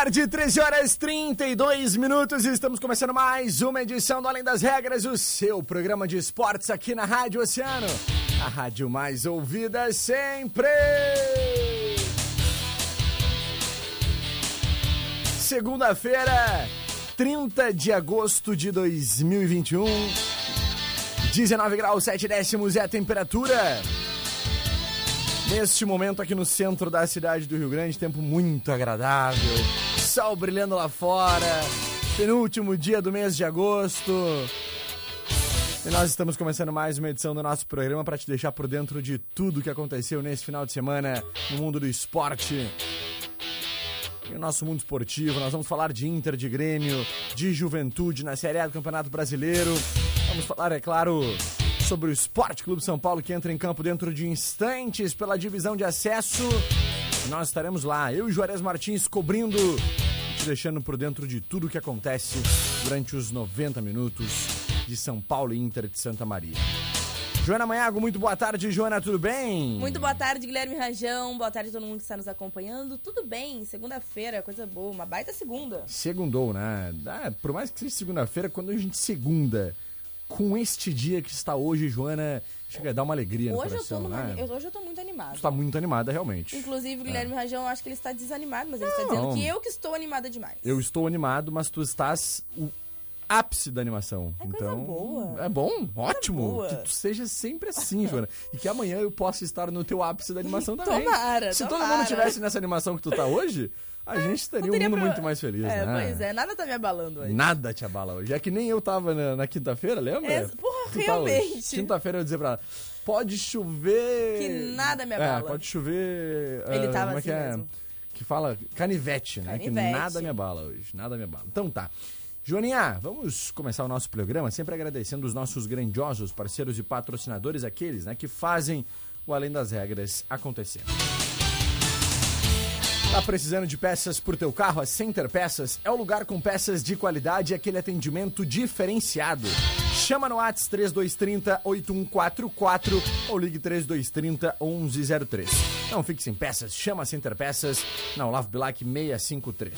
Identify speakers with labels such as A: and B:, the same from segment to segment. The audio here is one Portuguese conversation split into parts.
A: Tarde, 13 horas 32 minutos. Estamos começando mais uma edição do Além das Regras, o seu programa de esportes aqui na Rádio Oceano. A rádio mais ouvida sempre. Segunda-feira, 30 de agosto de 2021. 19 graus 7 décimos é a temperatura. Neste momento aqui no centro da cidade do Rio Grande, tempo muito agradável, sol brilhando lá fora, penúltimo dia do mês de agosto. E nós estamos começando mais uma edição do nosso programa para te deixar por dentro de tudo que aconteceu nesse final de semana no mundo do esporte. E o nosso mundo esportivo, nós vamos falar de Inter, de Grêmio, de Juventude na Série A do Campeonato Brasileiro. Vamos falar, é claro, sobre o Esporte Clube São Paulo que entra em campo dentro de instantes pela divisão de acesso. Nós estaremos lá, eu e Juarez Martins cobrindo, te deixando por dentro de tudo o que acontece durante os 90 minutos de São Paulo e Inter de Santa Maria. Joana Manhago, muito boa tarde, Joana, tudo bem?
B: Muito boa tarde, Guilherme Rajão. Boa tarde a todo mundo que está nos acompanhando. Tudo bem, segunda-feira, coisa boa, uma baita segunda.
A: Segundou, né? Ah, por mais que seja segunda-feira, quando a gente segunda com este dia que está hoje, Joana, chega a dar uma alegria
B: hoje
A: coração,
B: eu tô numa,
A: né?
B: eu, hoje eu tô muito animada.
A: Tu está muito animada, realmente.
B: Inclusive, o Guilherme Rajão, eu acho que ele está desanimado, mas ele está
A: Não.
B: dizendo que eu que estou animada demais.
A: Eu estou animado, mas tu estás o ápice da animação.
B: É coisa
A: então,
B: boa.
A: É bom, ótimo.
B: boa.
A: Que tu seja sempre assim, Joana. E que amanhã eu possa estar no teu ápice da animação também.
B: Tomara,
A: Se todo
B: tomara.
A: mundo tivesse nessa animação que tu tá hoje, a gente teria um mundo
B: pro-
A: muito mais feliz,
B: É,
A: né?
B: pois é, nada tá me abalando hoje.
A: Nada te abala hoje. É que nem eu tava na, na quinta-feira, lembra?
B: É, porra,
A: tá
B: realmente.
A: hoje. Quinta-feira eu ia dizer pra ela, pode chover...
B: Que nada me
A: É,
B: abala.
A: pode chover...
B: Ele
A: ah,
B: tava
A: é
B: assim
A: que é?
B: mesmo.
A: Que fala canivete, né? Que
B: Canivete.
A: nada me abala hoje, nada me abala. Então tá. Joaninha, vamos começar o nosso programa sempre agradecendo os nossos grandiosos parceiros e patrocinadores, aqueles né, que fazem o Além das Regras acontecer. Tá precisando de peças pro teu carro? A Center Peças é o lugar com peças de qualidade e aquele atendimento diferenciado. Chama no Whats 3230 8144 ou ligue 3230 1103. Não fique sem peças, chama a Center Peças na Olavo Bilac 653.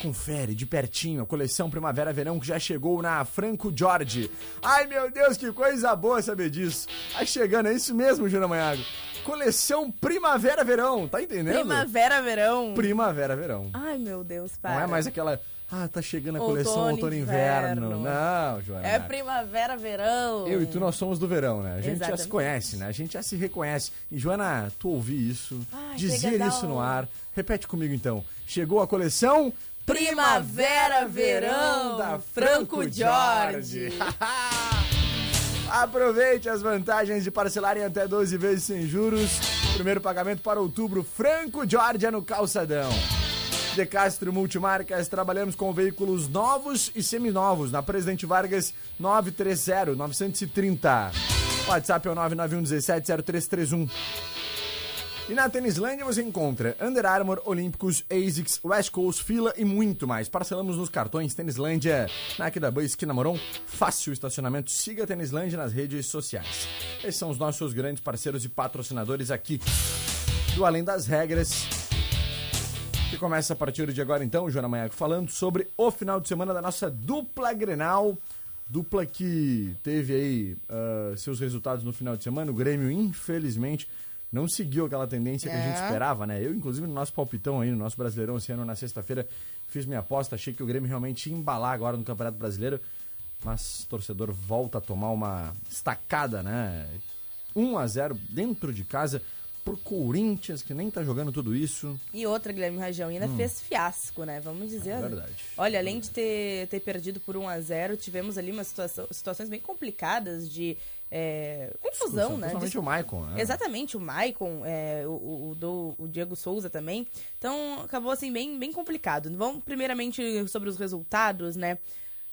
A: Confere de pertinho a coleção Primavera-Verão que já chegou na Franco Jorge. Ai meu Deus, que coisa boa saber disso. Tá chegando, é isso mesmo, Júnior Manhago. Coleção Primavera-Verão, tá entendendo?
B: Primavera, verão.
A: Primavera-Verão.
B: Ai, meu Deus, para.
A: Não é mais aquela. Ah, tá chegando a
B: Outono,
A: coleção outono-inverno.
B: inverno.
A: Não, Joana.
B: É primavera, verão.
A: Eu e tu, nós somos do verão, né? A gente já se
B: Exatamente.
A: conhece, né? A gente já se reconhece. E, Joana, tu ouvi isso,
B: Ai, dar
A: isso no ar. Repete comigo, então. Chegou a coleção
B: Primavera, verão,
A: da
B: Franco
A: Franco
B: Jorge.
A: Jorge. Aproveite as vantagens de parcelar em até 12 vezes sem juros. Primeiro pagamento para outubro, Franco é no Calçadão. De Castro Multimarcas, trabalhamos com veículos novos e seminovos na Presidente Vargas 930 930. WhatsApp é o 991 17 0331. E na Tênislândia você encontra Under Armour, Olímpicos, ASICS, West Coast, Fila e muito mais. Parcelamos nos cartões Tênislândia, na Aquidabã, esquina Moron. Fácil estacionamento. Siga a Tênislândia nas redes sociais. Esses são os nossos grandes parceiros e patrocinadores aqui do Além das Regras. Que começa a partir de agora então, Joana Manhaco, falando sobre o final de semana da nossa dupla Grenal. Dupla que teve aí ah, seus resultados no final de semana. O Grêmio, infelizmente, não seguiu aquela tendência que a gente
B: É.
A: esperava, né? Eu, inclusive, no nosso palpitão aí, no nosso Brasileirão esse ano, na sexta-feira, fiz minha aposta. Achei que o Grêmio realmente ia embalar agora no Campeonato Brasileiro. Mas o torcedor volta a tomar uma estacada, né? 1 a 0 dentro de casa pro Corinthians, que nem tá jogando tudo isso.
B: E outra, Guilherme Rajão, ainda hum. fez fiasco, né? Vamos dizer. É
A: verdade.
B: Olha, além de ter, ter perdido por 1 a 0 tivemos ali uma situação, situações bem complicadas de é, confusão, né?
A: Principalmente o Maicon, né?
B: Exatamente, o Maicon, é, o, o, o, o, Diego Souza também. Então, acabou assim, bem, bem complicado. Vamos primeiramente sobre os resultados, né?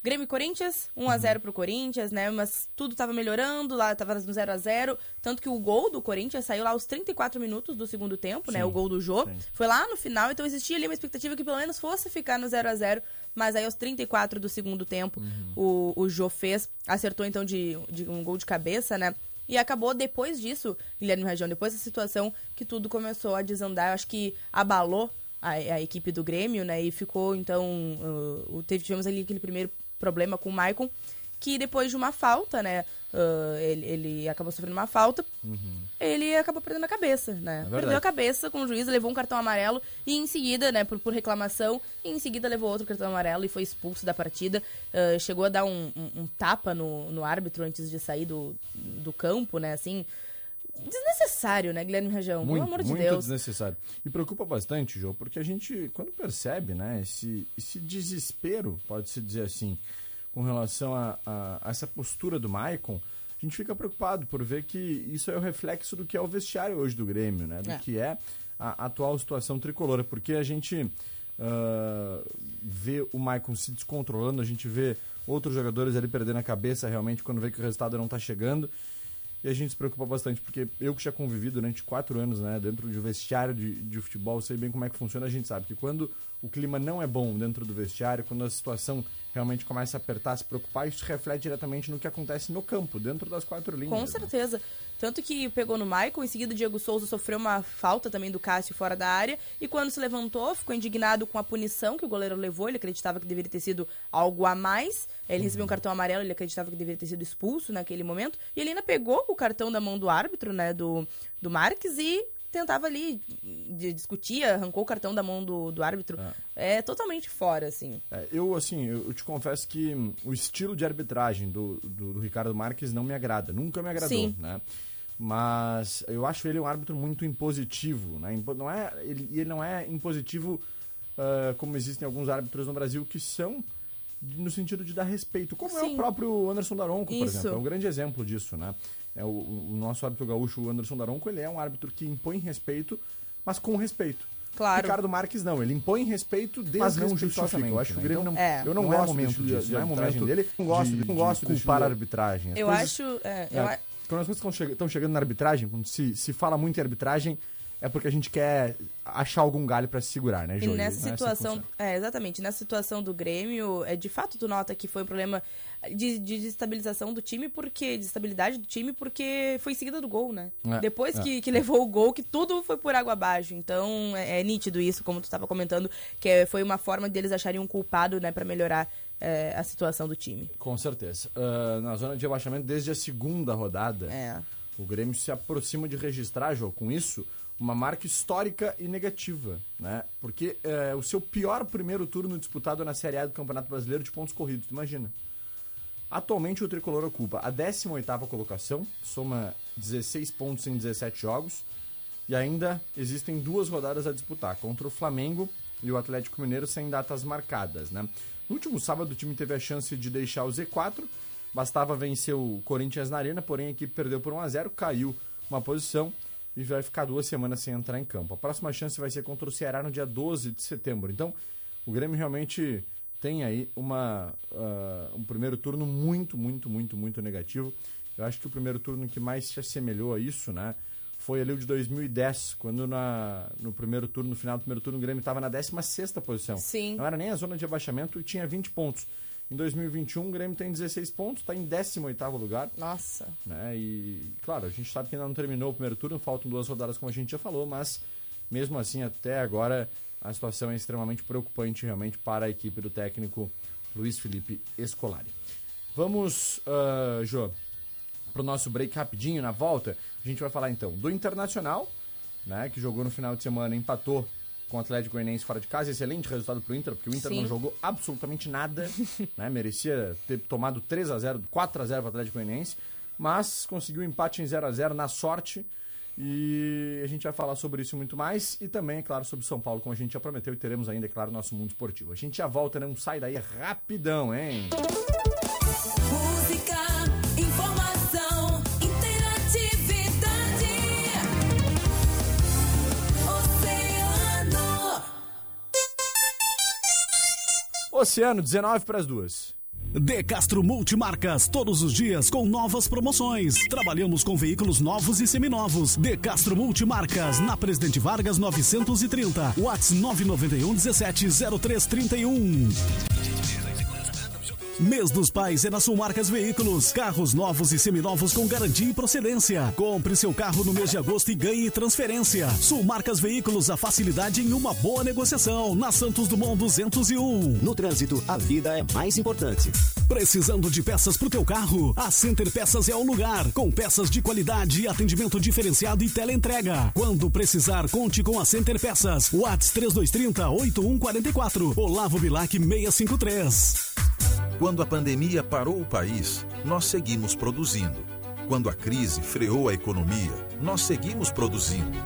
B: Grêmio e Corinthians, 1x0 pro Corinthians, né? Mas tudo tava melhorando, lá tava no 0x0. Tanto que o gol do Corinthians saiu lá aos 34 minutos do segundo tempo, né? sim, né? O gol do Jô. Sim. Foi lá no final, então existia ali uma expectativa que pelo menos fosse ficar no 0x0. Mas aí aos 34 do segundo tempo, uhum. o, o Jô fez, acertou então de, de um gol de cabeça, né? E acabou depois disso, Guilherme Rajão, depois da situação que tudo começou a desandar. Eu acho que abalou a, a, equipe do Grêmio, né? E ficou, então. Uh, teve, tivemos ali aquele primeiro problema com o Maicon, que depois de uma falta, né? Uh, ele, ele, acabou sofrendo uma falta, uhum. ele acabou perdendo a cabeça, né? É Perdeu a cabeça com o juiz, levou um cartão amarelo e em seguida, né, por, por reclamação, e em seguida levou outro cartão amarelo e foi expulso da partida. Uh, chegou a dar um, um, um, tapa no, no árbitro antes de sair do, do campo, né? Assim, desnecessário, né, Guilherme Rajão?
A: Muito,
B: Pelo amor de
A: muito
B: Deus.
A: desnecessário. E preocupa bastante, João, porque a gente, quando percebe, né, esse, esse desespero, pode-se dizer assim, com relação a, a, a, essa postura do Maicon, a gente fica preocupado por ver que isso é o reflexo do que é o vestiário hoje do Grêmio, né? Do é. que é a atual situação tricolora. Porque a gente uh, vê o Maicon se descontrolando, a gente vê outros jogadores ali perdendo a cabeça realmente quando vê que o resultado não está chegando. E a gente se preocupa bastante, porque eu que já convivi durante quatro anos né, dentro de vestiário de, de futebol, sei bem como é que funciona, a gente sabe que quando o clima não é bom dentro do vestiário, quando a situação realmente começa a apertar, se preocupar, isso reflete diretamente no que acontece no campo, dentro das quatro linhas.
B: Com
A: né?
B: certeza. Né? Tanto que pegou no Michael, em seguida o Diego Souza sofreu uma falta também do Cássio fora da área, e quando se levantou, ficou indignado com a punição que o goleiro levou, ele acreditava que deveria ter sido algo a mais, ele uhum. recebeu um cartão amarelo, ele acreditava que deveria ter sido expulso naquele momento, e ele ainda pegou o cartão da mão do árbitro, né, do, do Marques, e tentava ali, discutia, arrancou o cartão da mão do, do árbitro. É. é totalmente fora, assim.
A: É, eu, assim, eu, eu, te confesso que o estilo de arbitragem do, do, do, Ricardo Marques não me agrada. Nunca me agradou, Sim. né? Mas eu acho ele um árbitro muito impositivo, né? Não é, ele, ele não é impositivo uh, como existem alguns árbitros no Brasil que são no sentido de dar respeito, como Sim. é o próprio Anderson Daronco, por Isso. exemplo. É um grande exemplo disso, né? É o, o nosso árbitro gaúcho, o Anderson Daronco, ele é um árbitro que impõe respeito, mas com respeito.
B: Claro.
A: Ricardo Marques não, ele impõe respeito
B: mas
A: não justifica. Eu acho que o Grêmio
B: então,
A: não, é. eu não, não é gosto momento disso, não é momento dele. Não gosto, de, não gosto de, de culpar a arbitragem.
B: As eu coisas, acho, é, eu
A: é, quando as coisas estão chegando na arbitragem, quando se, se fala muito em arbitragem, é porque a gente quer achar algum galho para se segurar, né, Joey?
B: E nessa situação, é, exatamente, nessa situação do Grêmio, é, de fato tu nota que foi um problema de, de desestabilização do time, porque, de estabilidade do time, porque foi em seguida do gol, né? É, Depois é. Que, que levou o gol, que tudo foi por água abaixo. Então, é, é nítido isso, como tu estava comentando, que é, foi uma forma deles acharem um culpado, né, para melhorar é, a situação do time.
A: Com certeza. Uh, na zona de abaixamento, desde a segunda rodada,
B: é.
A: o Grêmio se aproxima de registrar, Jô, com isso, uma marca histórica e negativa, né? Porque é, o seu pior primeiro turno disputado na Série A do Campeonato Brasileiro de pontos corridos, imagina. Atualmente o Tricolor ocupa a 18ª colocação, soma 16 pontos em 17 jogos, e ainda existem duas rodadas a disputar, contra o Flamengo e o Atlético Mineiro sem datas marcadas, né? No último sábado o time teve a chance de deixar o Z4, bastava vencer o Corinthians na arena, porém a equipe perdeu por 1 a 0, caiu uma posição e vai ficar duas semanas sem entrar em campo. A próxima chance vai ser contra o Ceará no dia 12 de setembro. Então, o Grêmio realmente tem aí uma, uh, um primeiro turno muito, muito, muito, muito negativo. Eu acho que o primeiro turno que mais se assemelhou a isso, né? Foi ali o de 2010, quando na, no primeiro turno, no final do primeiro turno, o Grêmio estava na 16 posição.
B: Sim.
A: Não era nem a zona de abaixamento e tinha 20 pontos. Em 2021, o Grêmio tem 16 pontos, está em 18 lugar.
B: Nossa.
A: Né? E, claro, a gente sabe que ainda não terminou o primeiro turno, faltam duas rodadas, como a gente já falou, mas mesmo assim, até agora, a situação é extremamente preocupante realmente para a equipe do técnico Luiz Felipe Escolari. Vamos, uh, Jô, para o nosso break rapidinho na volta. A gente vai falar então do Internacional, né, que jogou no final de semana, empatou com o Atlético Goianiense fora de casa. Excelente resultado pro Inter, porque o Inter Sim. não jogou absolutamente nada, né? Merecia ter tomado 3 a 0 4 a 0 pro Atlético Goianiense. mas conseguiu um empate em 0 a 0 na sorte. E a gente vai falar sobre isso muito mais e também, é claro, sobre São Paulo, como a gente já prometeu e teremos ainda, é claro, nosso mundo esportivo. A gente já volta, não sai daí rapidão, hein?
C: Música, Oceano,
A: 19 para as duas.
D: De Castro Multimarcas, todos os dias com novas promoções. Trabalhamos com veículos novos e seminovos. De Castro Multimarcas, na Presidente Vargas 930. Whats 991 17 0331. Mês dos Pais é na Sulmarcas Veículos. Carros novos e seminovos com garantia e procedência. Compre seu carro no mês de agosto e ganhe transferência. Sulmarcas Veículos, a facilidade em uma boa negociação. Na Santos Dumont 201.
E: No trânsito, a vida é mais importante.
D: Precisando de peças pro teu carro? A Center Peças é o lugar. Com peças de qualidade, atendimento diferenciado e teleentrega. Quando precisar, conte com a Center Peças. Whats 3230 8144. Olavo Bilac 653.
F: Quando a pandemia parou o país, nós seguimos produzindo. Quando a crise freou a economia, nós seguimos produzindo.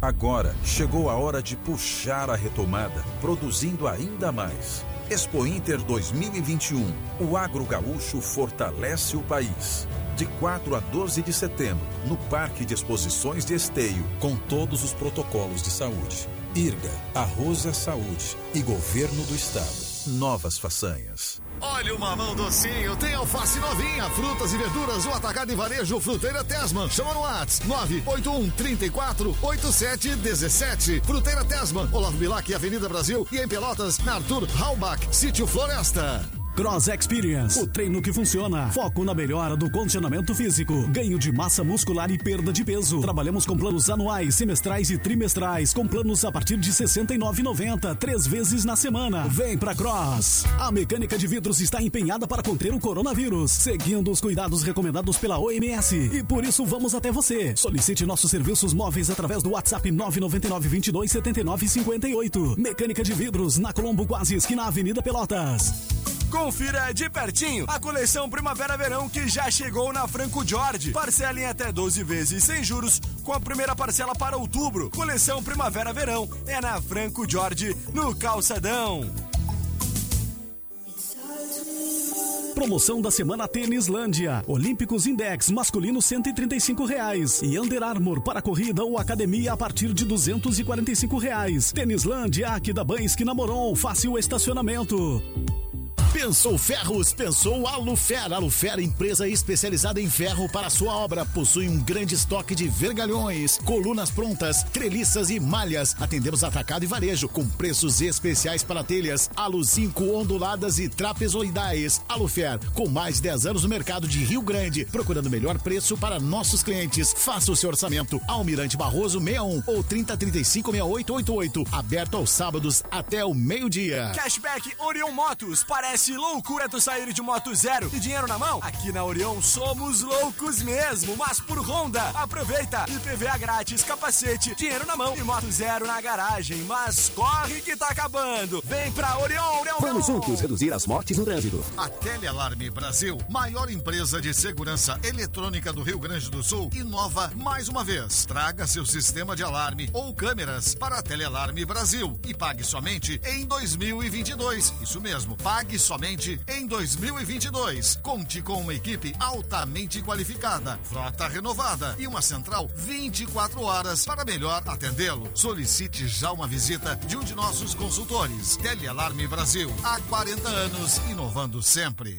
F: Agora chegou a hora de puxar a retomada, produzindo ainda mais. Expo Inter 2021. O agro gaúcho fortalece o país. De 4 a 12 de setembro, no Parque de Exposições de Esteio, com todos os protocolos de saúde. IRGA, Arroz é Saúde e Governo do Estado. Novas façanhas.
G: Olha o mamão docinho, tem alface novinha, frutas e verduras, o atacado e varejo Fruteira Tesman. Chama no Whats 981 34 87 17. Fruteira Tesman, Olavo Bilac, Avenida Brasil e em Pelotas, na Arthur Halbach, Sítio Floresta.
D: Cross Experience, o treino que funciona. Foco na melhora do condicionamento físico, ganho de massa muscular e perda de peso. Trabalhamos com planos anuais, semestrais e trimestrais, com planos a partir de R$ 69,90, três vezes na semana. Vem pra Cross. A mecânica de vidros está empenhada para conter o coronavírus, seguindo os cuidados recomendados pela OMS. E por isso vamos até você. Solicite nossos serviços móveis através do WhatsApp 999 22 79 58. Mecânica de vidros na Colombo, quase esquina Avenida Pelotas.
H: Confira de pertinho a coleção Primavera-Verão que já chegou na Franco Jorge. Parcela em até 12 vezes sem juros, com a primeira parcela para outubro. Coleção Primavera-Verão é na Franco Jorge, no Calçadão.
D: Promoção da semana Tênislândia. Olímpicos Index masculino 135 reais. e Under Armour para corrida ou academia a partir de 245 reais. Tênislândia, aqui da Bães que namorou, fácil estacionamento.
I: Pensou Ferros, pensou Alufer. Alufer, empresa especializada em ferro para sua obra. Possui um grande estoque de vergalhões, colunas prontas, treliças e malhas. Atendemos atacado e varejo com preços especiais para telhas, alu 5 onduladas e trapezoidais. Alufer, com mais de 10 anos no mercado de Rio Grande, procurando o melhor preço para nossos clientes. Faça o seu orçamento. Almirante Barroso 61 ou 3035 6888. Aberto aos sábados até o meio-dia.
H: Cashback Orion Motos. Parece loucura tu sair de moto zero e dinheiro na mão? Aqui na Orion somos loucos mesmo, mas por Honda. Aproveita! IPVA grátis, capacete, dinheiro na mão e moto zero na garagem. Mas corre que tá acabando. Vem pra Orion, Orion.
E: Vamos juntos reduzir as mortes no trânsito.
G: A Telealarme Brasil, maior empresa de segurança eletrônica do Rio Grande do Sul, inova mais uma vez. Traga seu sistema de alarme ou câmeras para a Telealarme Brasil e pague somente em 2022. Isso mesmo, pague somente em 2022. Conte com uma equipe altamente qualificada, frota renovada e uma central 24 horas para melhor atendê-lo. Solicite já uma visita de um de nossos consultores. Telealarme Brasil, há 40 anos, inovando sempre.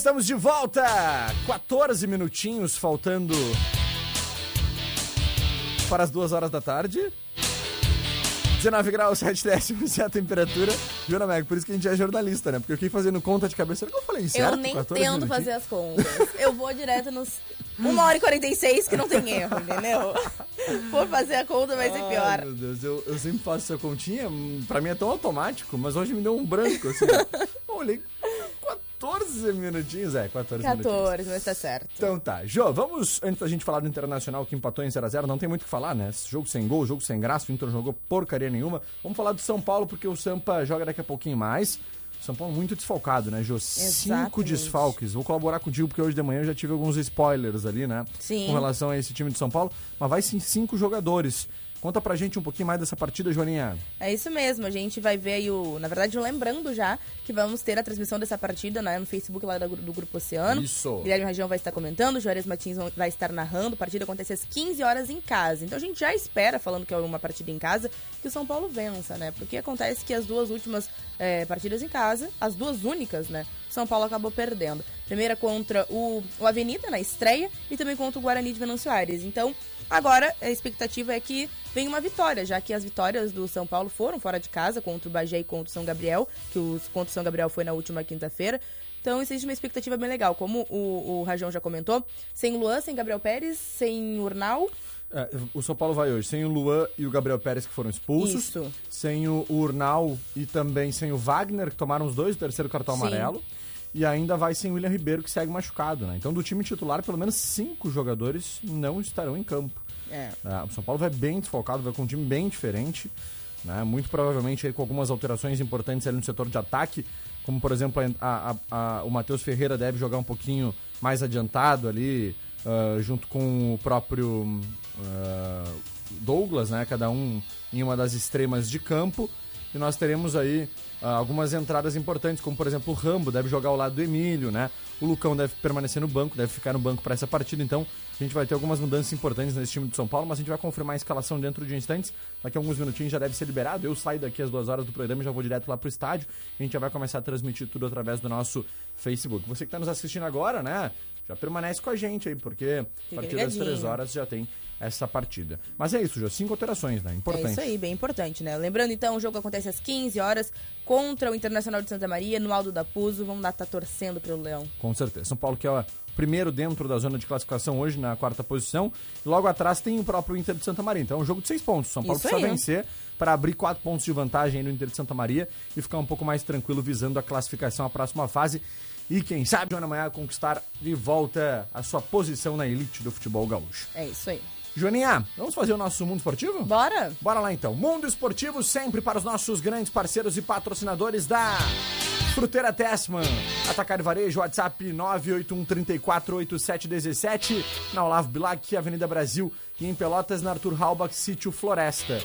A: Estamos de volta. 14 minutinhos faltando para as duas horas da tarde. 19 graus, 7 décimos é a temperatura. Jura, Meg, por isso que a gente é jornalista, né? Porque eu fiquei fazendo conta de cabeça. Será que eu falei certo?
B: Eu nem
A: 14
B: tento
A: minutinhos?
B: fazer as contas. Eu vou direto nos 1 hora e 46 que não tem erro, entendeu? Por fazer a conta vai ser pior.
A: Ai, meu Deus, eu, eu sempre faço essa continha, pra mim é tão automático, mas hoje me deu um branco, assim. olhei 14 minutinhos, é, 14, minutinhos.
B: 14, mas tá certo.
A: Então tá, Jô, vamos, antes da gente falar do Internacional que empatou em 0x0, não tem muito o que falar, né? Jogo sem gol, jogo sem graça, o Inter não jogou porcaria nenhuma. Vamos falar do São Paulo, porque o Sampa joga daqui a pouquinho mais. São Paulo muito desfalcado, né, Jô? Cinco
B: Exatamente.
A: desfalques. Vou colaborar contigo, porque hoje de manhã eu já tive alguns spoilers ali, né?
B: Sim.
A: Com relação a esse time de São Paulo. Mas vai sim cinco jogadores. Conta pra gente um pouquinho mais dessa partida, Joaninha.
B: É isso mesmo, a gente vai ver aí o. Na verdade, lembrando já que vamos ter a transmissão dessa partida né, no Facebook lá do, do Grupo Oceano.
A: Isso.
B: Guilherme Região vai estar comentando, Juarez Martins vai estar narrando. A partida acontece às 15 horas em casa. Então a gente já espera, falando que é uma partida em casa, que o São Paulo vença, né? Porque acontece que as duas últimas é, partidas em casa, as duas únicas, né? São Paulo acabou perdendo. Primeira contra o, o Avenida na estreia e também contra o Guarani de Venâncio Aires. Então, agora a expectativa é que venha uma vitória, já que as vitórias do São Paulo foram fora de casa contra o Bagé e contra o São Gabriel, que o contra o São Gabriel foi na última quinta-feira. Então existe uma expectativa bem legal. Como o, o Rajão já comentou, sem Luan, sem Gabriel Pérez, sem Urnal.
A: É, o São Paulo vai hoje sem o Luan e o Gabriel Pérez que foram expulsos,
B: Isso.
A: sem o Urnal e também sem o Wagner que tomaram os dois o terceiro cartão
B: Sim.
A: amarelo e ainda vai sem William Ribeiro que segue machucado, né? Então do time titular pelo menos cinco jogadores não estarão em campo.
B: É.
A: É, o São Paulo vai bem desfalcado, vai com um time bem diferente, né? Muito provavelmente aí com algumas alterações importantes ali no setor de ataque, como por exemplo a- a- a- o Matheus Ferreira deve jogar um pouquinho mais adiantado ali, ah, junto com o próprio ah, Douglas, né? Cada um em uma das extremas de campo. E nós teremos aí ah, algumas entradas importantes, como por exemplo o Rambo deve jogar ao lado do Emílio, né? O Lucão deve permanecer no banco, deve ficar no banco para essa partida. Então a gente vai ter algumas mudanças importantes nesse time de São Paulo, mas a gente vai confirmar a escalação dentro de instantes. Daqui a alguns minutinhos já deve ser liberado. Eu saio daqui às duas horas do programa e já vou direto lá pro estádio. A gente já vai começar a transmitir tudo através do nosso Facebook. Você que está nos assistindo agora, né? Já permanece com a gente aí, porque a partir das três horas já tem essa partida. Mas é isso, já cinco alterações, né?
B: É
A: Importante.
B: isso aí, bem importante, né? Lembrando, então, o jogo acontece às 15 horas contra o Internacional de Santa Maria, no Aldo da Puso. Vamos lá, tá torcendo pelo Leão.
A: Com certeza. São Paulo que é o primeiro dentro da zona de classificação hoje, na quarta posição. Logo atrás tem o próprio Inter de Santa Maria. Então é um jogo de seis pontos. São Paulo
B: Isso
A: precisa
B: aí.
A: vencer para abrir quatro pontos de vantagem aí no Inter de Santa Maria e ficar um pouco mais tranquilo visando a classificação à próxima fase. E quem sabe, Joana Manhã, conquistar de volta a sua posição na elite do futebol gaúcho.
B: É isso aí.
A: Joaninha, vamos fazer o nosso mundo esportivo?
B: Bora?
A: Bora lá então. Mundo Esportivo sempre para os nossos grandes parceiros e patrocinadores da Fruteira Tessman. Atacar Varejo, WhatsApp 981348717. Na Olavo Bilac, Avenida Brasil. E em Pelotas, na Arthur Halbach, Sítio Floresta.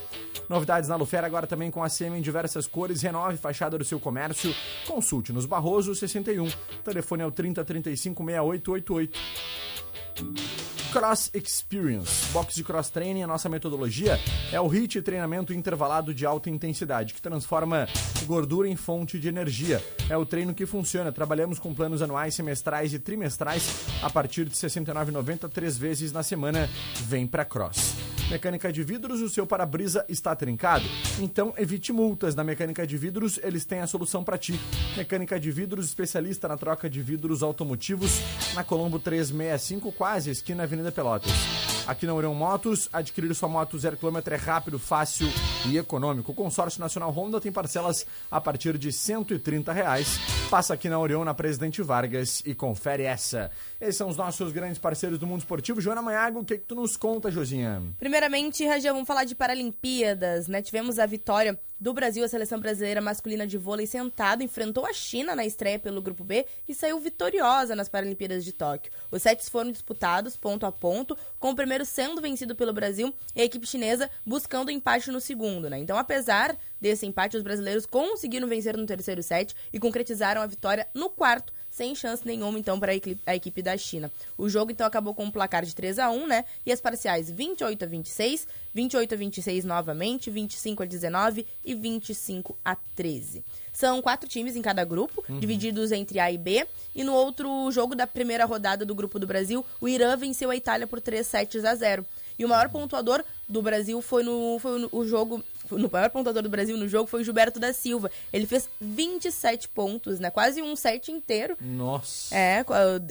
A: Novidades na Lufera agora também com a CM em diversas cores. Renove fachada do seu comércio. Consulte nos Barroso 61. Telefone é o 3035 6888. Cross Experience. Box de cross training, a nossa metodologia é o HIT treinamento intervalado de alta intensidade, que transforma gordura em fonte de energia. É o treino que funciona. Trabalhamos com planos anuais, semestrais e trimestrais a partir de R$ 69,90 três vezes na semana. Vem pra Cross. Mecânica de vidros, o seu para-brisa está trincado? Então evite multas. Na Mecânica de Vidros, eles têm a solução para ti. Mecânica de Vidros, especialista na troca de vidros automotivos, na Colombo 365, quase esquina Avenida Pelotas. Aqui na Orion Motos, adquirir sua moto zero quilômetro é rápido, fácil e econômico. O consórcio nacional Honda tem parcelas a partir de 130 reais. Passa aqui na Orion, na Presidente Vargas e confere essa. Esses são os nossos grandes parceiros do mundo esportivo. Joana Manhago, o que, que tu nos conta, Josinha?
B: Primeiramente, Rajão, vamos falar de Paralimpíadas, né? Tivemos a vitória do Brasil, a seleção brasileira masculina de vôlei sentado enfrentou a China na estreia pelo Grupo B e saiu vitoriosa nas Paralimpíadas de Tóquio. Os sets foram disputados ponto a ponto, com o primeiro sendo vencido pelo Brasil e a equipe chinesa buscando empate no segundo, né? Então, apesar desse empate, os brasileiros conseguiram vencer no terceiro set e concretizaram a vitória no quarto, sem chance nenhuma, então, para a equi- a equipe da China. O jogo, então, acabou com um placar de 3 a 1 né? E as parciais 28 a 26, 28 a 26 novamente, 25 a 19 e 25 a 13. São quatro times em cada grupo, divididos entre A e B. E no outro jogo da primeira rodada do Grupo do Brasil, o Irã venceu a Itália por 3 sets a 0. E o maior pontuador do Brasil foi no, foi no o jogo. No maior pontuador do Brasil no jogo foi o Gilberto da Silva. Ele fez 27 pontos, né? Quase um set inteiro.
A: Nossa.
B: É,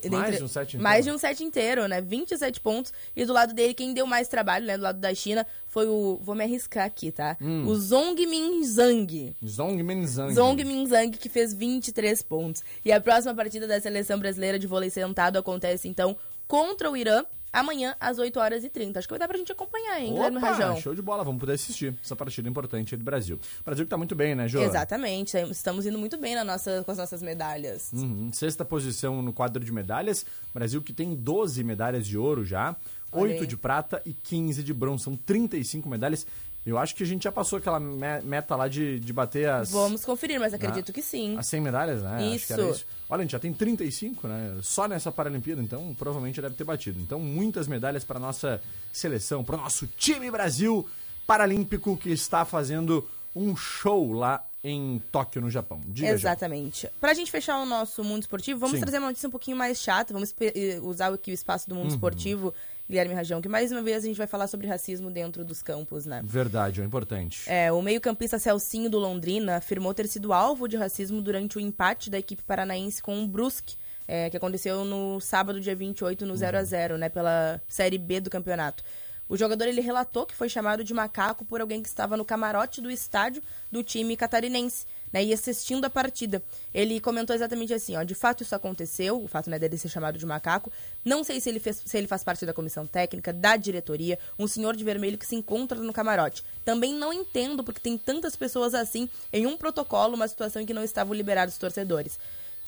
B: dentre-
A: de um set inteiro.
B: Mais de um set inteiro, né? 27 pontos. E do lado dele, quem deu mais trabalho, né? Do lado da China, foi o. Vou me arriscar aqui, tá?
A: Hum.
B: O Zong Min Zhang.
A: Zong Minzang.
B: Zong Min Zhang, que fez 23 pontos. E a próxima partida da seleção brasileira de vôlei sentado acontece, então, contra o Irã, amanhã, às 8 horas e 30. Acho que vai dar pra gente acompanhar, hein, Guilherme Rajão?
A: show de bola, vamos poder assistir essa partida importante aí do Brasil. O Brasil que tá muito bem, né, Jô?
B: Exatamente, estamos indo muito bem na nossa, com as nossas medalhas.
A: Uhum. Sexta posição no quadro de medalhas. Brasil que tem 12 medalhas de ouro já,
B: Olha
A: 8
B: aí.
A: de prata e 15 de bronze. São 35 medalhas. Eu acho que a gente já passou aquela me- meta lá de, de bater as,
B: Vamos conferir, mas acredito que sim.
A: as 100 medalhas, né?
B: Isso.
A: isso. Olha, a gente já tem 35, né? Só nessa Paralimpíada, então provavelmente deve ter batido. Então, muitas medalhas para nossa seleção, para o nosso time Brasil Paralímpico que está fazendo um show lá em Tóquio, no Japão. Diga.
B: Exatamente. Pra gente fechar o nosso mundo esportivo, vamos
A: Sim.
B: trazer uma notícia um pouquinho mais chata. Vamos eh, usar aqui o espaço do mundo
A: Uhum.
B: esportivo, Guilherme Rajão, que mais uma vez a gente vai falar sobre racismo dentro dos campos, né?
A: Verdade, é importante.
B: É, o meio-campista Celcinho do Londrina afirmou ter sido alvo de racismo durante o empate da equipe paranaense com o Brusque, é, que aconteceu no sábado, dia 28, no 0 a 0 né, pela Série B do campeonato. O jogador ele relatou que foi chamado de macaco por alguém que estava no camarote do estádio do time catarinense, né, e assistindo a partida. Ele comentou exatamente assim, ó, de fato isso aconteceu, o fato né, dele ser chamado de macaco. Não sei se ele, fez, se ele faz parte da comissão técnica, da diretoria, um senhor de vermelho que se encontra no camarote. Também não entendo porque tem tantas pessoas assim em um protocolo, uma situação em que não estavam liberados os torcedores.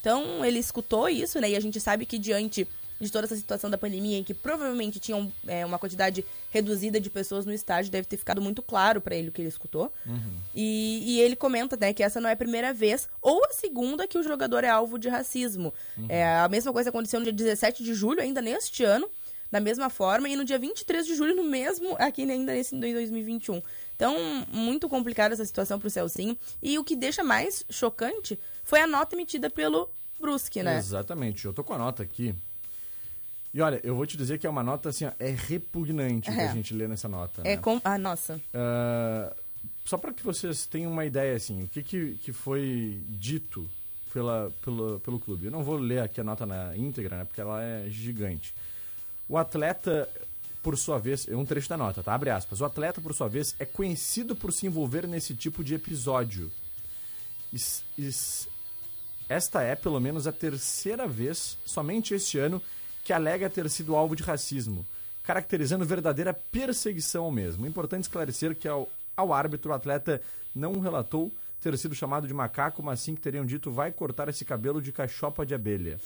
B: Então, ele escutou isso, né? E a gente sabe que diante de toda essa situação da pandemia, em que provavelmente tinham é, uma quantidade reduzida de pessoas no estádio, deve ter ficado muito claro pra ele o que ele escutou. E, e ele comenta, né, que essa não é a primeira vez ou a segunda que o jogador é alvo de racismo. É, a mesma coisa aconteceu no dia 17 de julho, ainda neste ano, da mesma forma, e no dia 23 de julho, no mesmo, aqui ainda nesse em 2021. Então, muito complicada essa situação pro Celcinho. E o que deixa mais chocante foi a nota emitida pelo Brusque, né?
A: Exatamente, eu tô com a nota aqui. E olha, eu vou te dizer que é uma nota assim, ó, é repugnante o que
B: É.
A: a gente lê nessa nota.
B: É
A: né?
B: com... Ah, nossa.
A: Ah, só para que vocês tenham uma ideia, assim, o que, que, que foi dito pela, pelo, pelo clube. Eu não vou ler aqui a nota na íntegra, né, porque ela é gigante. O atleta, por sua vez, é um trecho da nota, tá? Abre aspas. O atleta, por sua vez, é conhecido por se envolver nesse tipo de episódio. Is- is- esta é, pelo menos, a terceira vez, somente este ano, que alega ter sido alvo de racismo, caracterizando verdadeira perseguição ao mesmo. É importante esclarecer que ao, ao árbitro o atleta não relatou ter sido chamado de macaco, mas sim que teriam dito vai cortar esse cabelo de cachopa de abelha.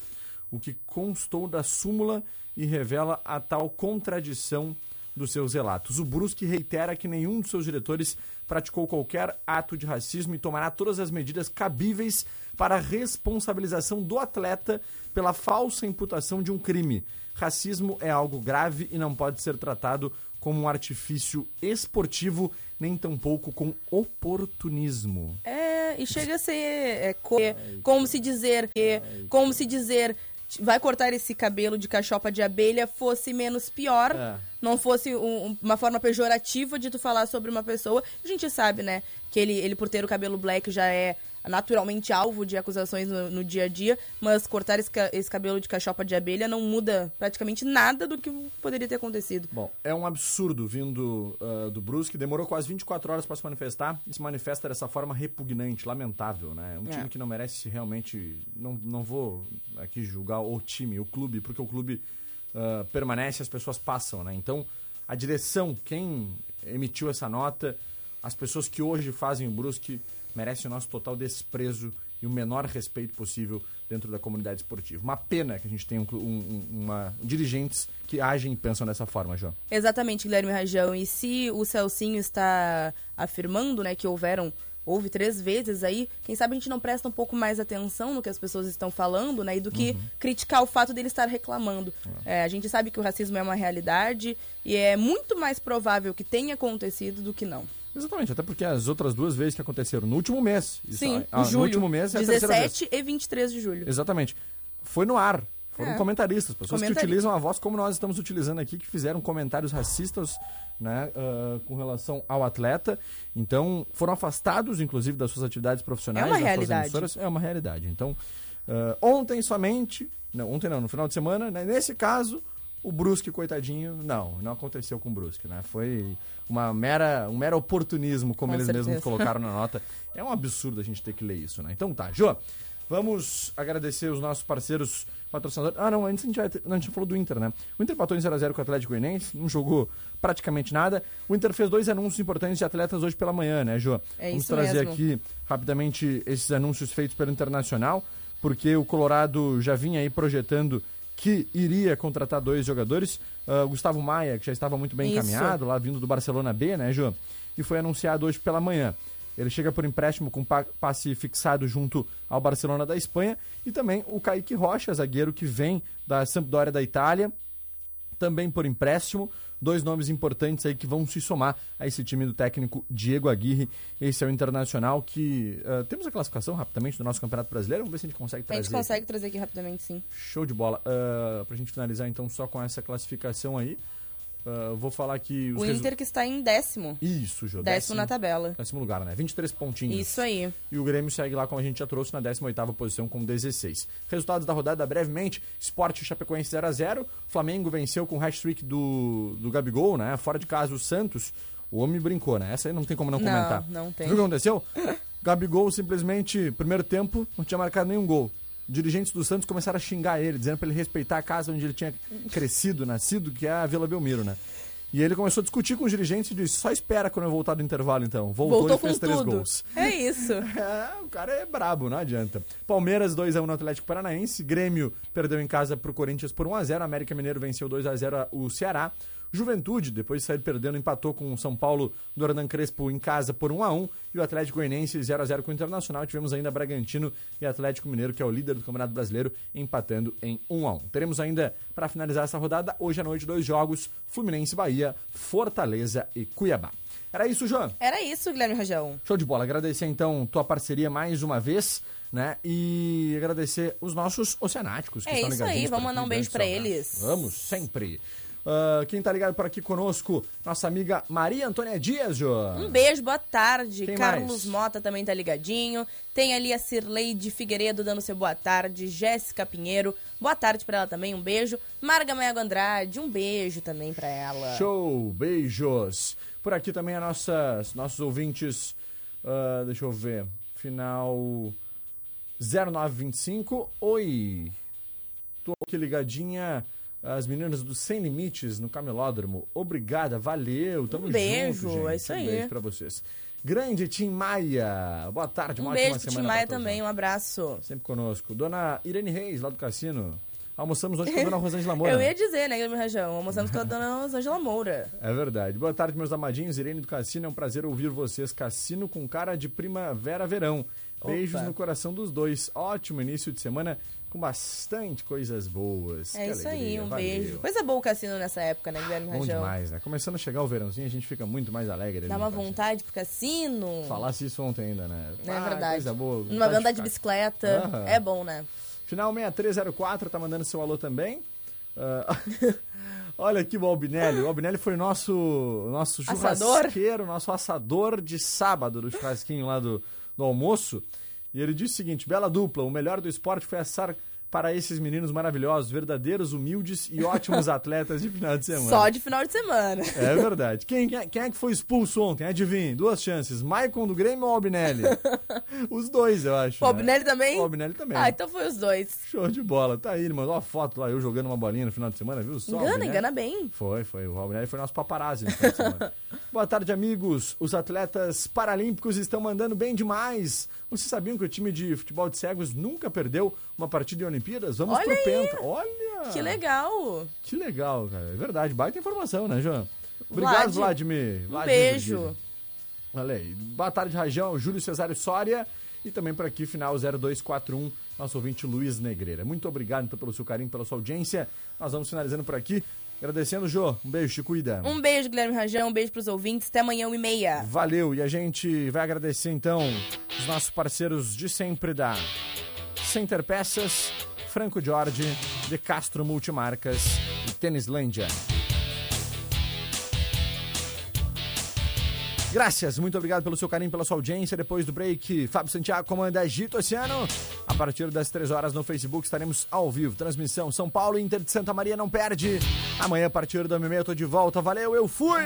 A: O que constou da súmula e revela a tal contradição dos seus relatos. O Brusque reitera que nenhum dos seus diretores praticou qualquer ato de racismo e tomará todas as medidas cabíveis para a responsabilização do atleta pela falsa imputação de um crime. Racismo é algo grave e não pode ser tratado como um artifício esportivo, nem tampouco com oportunismo.
B: É, e chega a ser é, co- como se dizer que, como se dizer vai cortar esse cabelo de cachopa de abelha fosse menos pior,
A: É.
B: não fosse um- um- uma forma pejorativa de tu falar sobre uma pessoa. A gente sabe, né, que ele, ele por ter o cabelo black já é naturalmente alvo de acusações no, no dia a dia, mas cortar esse, esse cabelo de cachopa de abelha não muda praticamente nada do que poderia ter acontecido.
A: Bom, é um absurdo vindo ah, do Brusque. Demorou quase 24 horas para se manifestar e se manifesta dessa forma repugnante, lamentável, né? Um
B: É.
A: time que não merece realmente. Não, não vou aqui julgar o time, o clube, porque o clube ah, permanece, as pessoas passam, né? Então, a direção, quem emitiu essa nota, as pessoas que hoje fazem o Brusque merecem o nosso total desprezo e o menor respeito possível dentro da comunidade esportiva. Uma pena que a gente tenha um, um- um- uma, dirigentes que agem e pensam dessa forma, João.
B: Exatamente, Guilherme Rajão. E se o Celcinho está afirmando, né, que houveram houve três vezes aí, quem sabe a gente não presta um pouco mais atenção no que as pessoas estão falando, né, e do que criticar o fato dele estar reclamando. É, a gente sabe que o racismo é uma realidade e é muito mais provável que tenha acontecido do que não.
A: Exatamente, até porque as outras duas vezes que aconteceram no último mês. isso-
B: Sim,
A: ah,
B: em julho.
A: No último mês é a terceira vez.
B: 17 e 23 de julho.
A: Exatamente. Foi no ar. Foram
B: É.
A: comentaristas, pessoas que utilizam a voz como nós estamos utilizando aqui, que fizeram comentários racistas né, ah, com relação ao atleta. Então, foram afastados, inclusive, das suas atividades profissionais.
B: É uma
A: das suas
B: realidade.
A: emissoras. É uma realidade. Então, ah, ontem somente, não, ontem não, no final de semana, né, nesse caso, o Brusque, coitadinho, não, não aconteceu com o Brusque, né? Foi uma mera, um mero oportunismo, como
B: Com
A: eles
B: certeza.
A: mesmos colocaram na nota. É um absurdo a gente ter que ler isso, né? Então tá, Jô, vamos agradecer os nossos parceiros patrocinadores. Ah, não, antes a gente, vai ter- não, a gente falou do Inter, né? O Inter empatou em 0x0 com o Atlético Goianiense, não jogou praticamente nada. O Inter fez dois anúncios importantes de atletas hoje pela manhã, né, Jô?
B: É
A: vamos trazer
B: mesmo.
A: aqui rapidamente esses anúncios feitos pelo Internacional, porque o Colorado já vinha aí projetando que iria contratar dois jogadores. O Gustavo Maia, que já estava muito bem
B: Isso.
A: encaminhado, lá vindo do Barcelona B, né, Jô? E foi anunciado hoje pela manhã. Ele chega por empréstimo com pa- passe fixado junto ao Barcelona da Espanha. E também o Kaique Rocha, zagueiro que vem da Sampdoria da Itália, também por empréstimo. Dois nomes importantes aí que vão se somar a esse time do técnico Diego Aguirre. Esse é o Internacional que... ah, temos a classificação rapidamente do nosso Campeonato Brasileiro. Vamos ver se a gente consegue
B: A
A: trazer.
B: gente consegue trazer aqui rapidamente, sim.
A: Show de bola. Uh, pra gente finalizar então só com essa classificação aí. Ah, vou falar que
B: O
A: resu-
B: Inter que está em décimo.
A: Isso, Jô.
B: Décimo na tabela.
A: Décimo lugar, né? 23 pontinhos.
B: Isso aí.
A: E o Grêmio segue lá, como a gente já trouxe, na 18ª posição com 16. Resultados da rodada brevemente. Sport Chapecoense 0x0. Flamengo venceu com o hat-trick do, do Gabigol, né? Fora de casa o Santos. O homem brincou, né? Essa aí não tem como não,
B: Não,
A: comentar.
B: não tem.
A: Viu o que aconteceu? Gabigol simplesmente, primeiro tempo, não tinha marcado nenhum gol. Dirigentes do Santos começaram a xingar ele, dizendo pra ele respeitar a casa onde ele tinha crescido, nascido, que é a Vila Belmiro, né? E ele começou a discutir com os dirigentes e disse: só espera quando eu voltar do intervalo, então. Voltou,
B: Voltou
A: e fez
B: com
A: três
B: tudo.
A: gols.
B: É isso.
A: É, o cara é brabo, não adianta. Palmeiras 2x1 no Atlético Paranaense. Grêmio perdeu em casa pro Corinthians por 1x0. América Mineiro venceu 2x0 o Ceará. Juventude, depois de sair perdendo, empatou com o São Paulo do Hernan Crespo em casa por 1x1. E o Atlético Goianiense 0x0 com o Internacional. Tivemos ainda Bragantino e Atlético Mineiro, que é o líder do Campeonato Brasileiro, empatando em 1x1. Teremos ainda, para finalizar essa rodada, hoje à noite, dois jogos: Fluminense Bahia, Fortaleza e Cuiabá. Era isso, João.
B: Era isso, Guilherme Rajão.
A: Show de bola. Agradecer então tua parceria mais uma vez, né? E agradecer os nossos oceanáticos que
B: É
A: estão
B: isso
A: ligadinhos
B: aí,
A: por
B: vamos mandar um beijo
A: abraços.
B: eles.
A: Vamos, sempre. Ah, quem tá ligado por aqui conosco, nossa amiga Maria Antônia Dias, Jô.
B: Um beijo, boa tarde.
A: Quem
B: Carlos
A: mais?
B: Mota também tá ligadinho. Tem ali a Cirleide Figueiredo dando seu boa tarde. Jéssica Pinheiro, boa tarde pra ela também, um beijo. Marga Maiago Andrade, um beijo também pra ela.
A: Show, beijos. Por aqui também a nossa, nossos ouvintes, ah, deixa eu ver, final 0925. Oi, tô aqui ligadinha, as meninas do Sem Limites no Camelódromo. Obrigada, valeu, tamo
B: Um beijo,
A: junto, gente.
B: é isso
A: um
B: aí.
A: beijo pra vocês. Grande Tim Maia, boa tarde, uma
B: Um
A: ótima
B: beijo Tim Maia também, um abraço.
A: Sempre conosco. Dona Irene Reis, lá do Cassino. Almoçamos hoje com a Dona Rosângela Moura.
B: Eu ia dizer, né, Guilherme Rajão? Almoçamos com a dona Rosângela Moura.
A: É verdade. Boa tarde, meus amadinhos. Irene do Cassino, é um prazer ouvir vocês. Cassino com cara de primavera-verão. Beijos
B: Opa.
A: no coração dos dois. Ótimo início de semana com bastante coisas boas.
B: É
A: Que
B: isso
A: alegria.
B: aí, um
A: Valeu.
B: beijo. Coisa boa o cassino nessa época, né, Guilherme
A: Bom
B: Rajão?
A: demais, né? Começando a chegar o verãozinho, a gente fica muito mais alegre.
B: Dá
A: ali
B: uma vontade pro cassino.
A: Falasse isso ontem ainda, né?
B: É
A: Ah,
B: verdade.
A: Coisa boa.
B: Numa
A: vontade
B: andar de
A: ficar-
B: bicicleta. É bom, né?
A: Final 6304 tá mandando seu alô também. Ah, Olha aqui o Albinelli. O Albinelli foi nosso, nosso
B: Assador?
A: churrasqueiro, nosso assador de sábado do churrasquinho lá do, do almoço. E ele disse o seguinte: bela dupla, o melhor do esporte foi assar para esses meninos maravilhosos, verdadeiros, humildes e ótimos atletas de final de semana.
B: Só de final de semana.
A: É verdade. Quem, quem, é que foi expulso ontem? Adivinhe, duas chances. Maicon do Grêmio ou Albinelli? Os dois, eu acho.
B: O
A: né?
B: Albinelli também?
A: O Albinelli também.
B: Ah, então foi os dois.
A: Show de bola. Tá aí, ele mandou uma foto lá, eu jogando uma bolinha no final de semana, viu? Só,
B: Engana, engana bem.
A: Foi, foi. O Albinelli foi nosso paparazzi no final de semana. Boa tarde, amigos. Os atletas paralímpicos estão mandando bem demais. Vocês sabiam que o time de futebol de cegos nunca perdeu uma partida em Olimpíadas? Vamos
B: Olha
A: pro
B: aí.
A: Penta. Olha!
B: Que legal.
A: Que legal, cara. É verdade. Baita informação, né, João? Obrigado,
B: Vlad.
A: Vladimir.
B: Um
A: Vladimir
B: beijo.
A: Olha aí. Boa tarde, Rajão. Júlio Cesário Soria. E também por aqui, final 0241, nosso ouvinte Luiz Negreira. Muito obrigado então, pelo seu carinho, pela sua audiência. Nós vamos finalizando por aqui. Agradecendo, Jô. Um beijo, te cuida.
B: Um beijo, Guilherme Rajão. Um beijo pros ouvintes. Até amanhã, 1 e meia.
A: Valeu. E a gente vai agradecer então os nossos parceiros de sempre da Center Peças, Franco Jorge de Castro Multimarcas e Tênislândia. Graças, muito obrigado pelo seu carinho, pela sua audiência. Depois do break, Fábio Santiago comanda Agito Oceano. A partir das 3 horas no Facebook estaremos ao vivo. Transmissão São Paulo, Inter de Santa Maria, não perde. Amanhã, a partir do meia eu tô de volta. Valeu, eu fui!